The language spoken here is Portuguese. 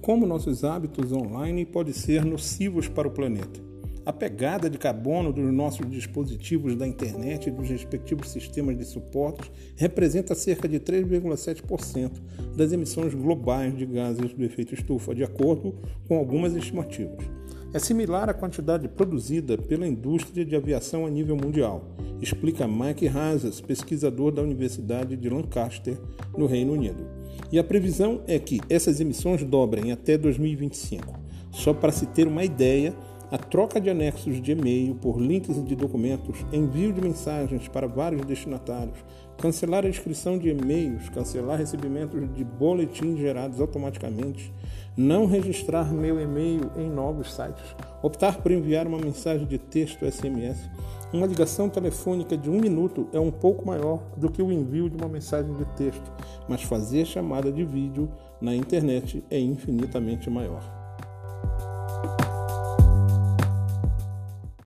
como nossos hábitos online podem ser nocivos para o planeta. A pegada de carbono dos nossos dispositivos da internet e dos respectivos sistemas de suportes representa cerca de 3,7% das emissões globais de gases do efeito estufa, de acordo com algumas estimativas. É similar à quantidade produzida pela indústria de aviação a nível mundial, explica Mike Hazes, pesquisador da Universidade de Lancaster, no Reino Unido. E a previsão é que essas emissões dobrem até 2025. Só para se ter uma ideia, a troca de anexos de e-mail por links de documentos, envio de mensagens para vários destinatários, cancelar a inscrição de e-mails, cancelar recebimentos de boletins gerados automaticamente, não registrar meu e-mail em novos sites, optar por enviar uma mensagem de texto SMS. Uma ligação telefônica de um minuto é um pouco maior do que o envio de uma mensagem de texto, mas fazer chamada de vídeo na internet é infinitamente maior.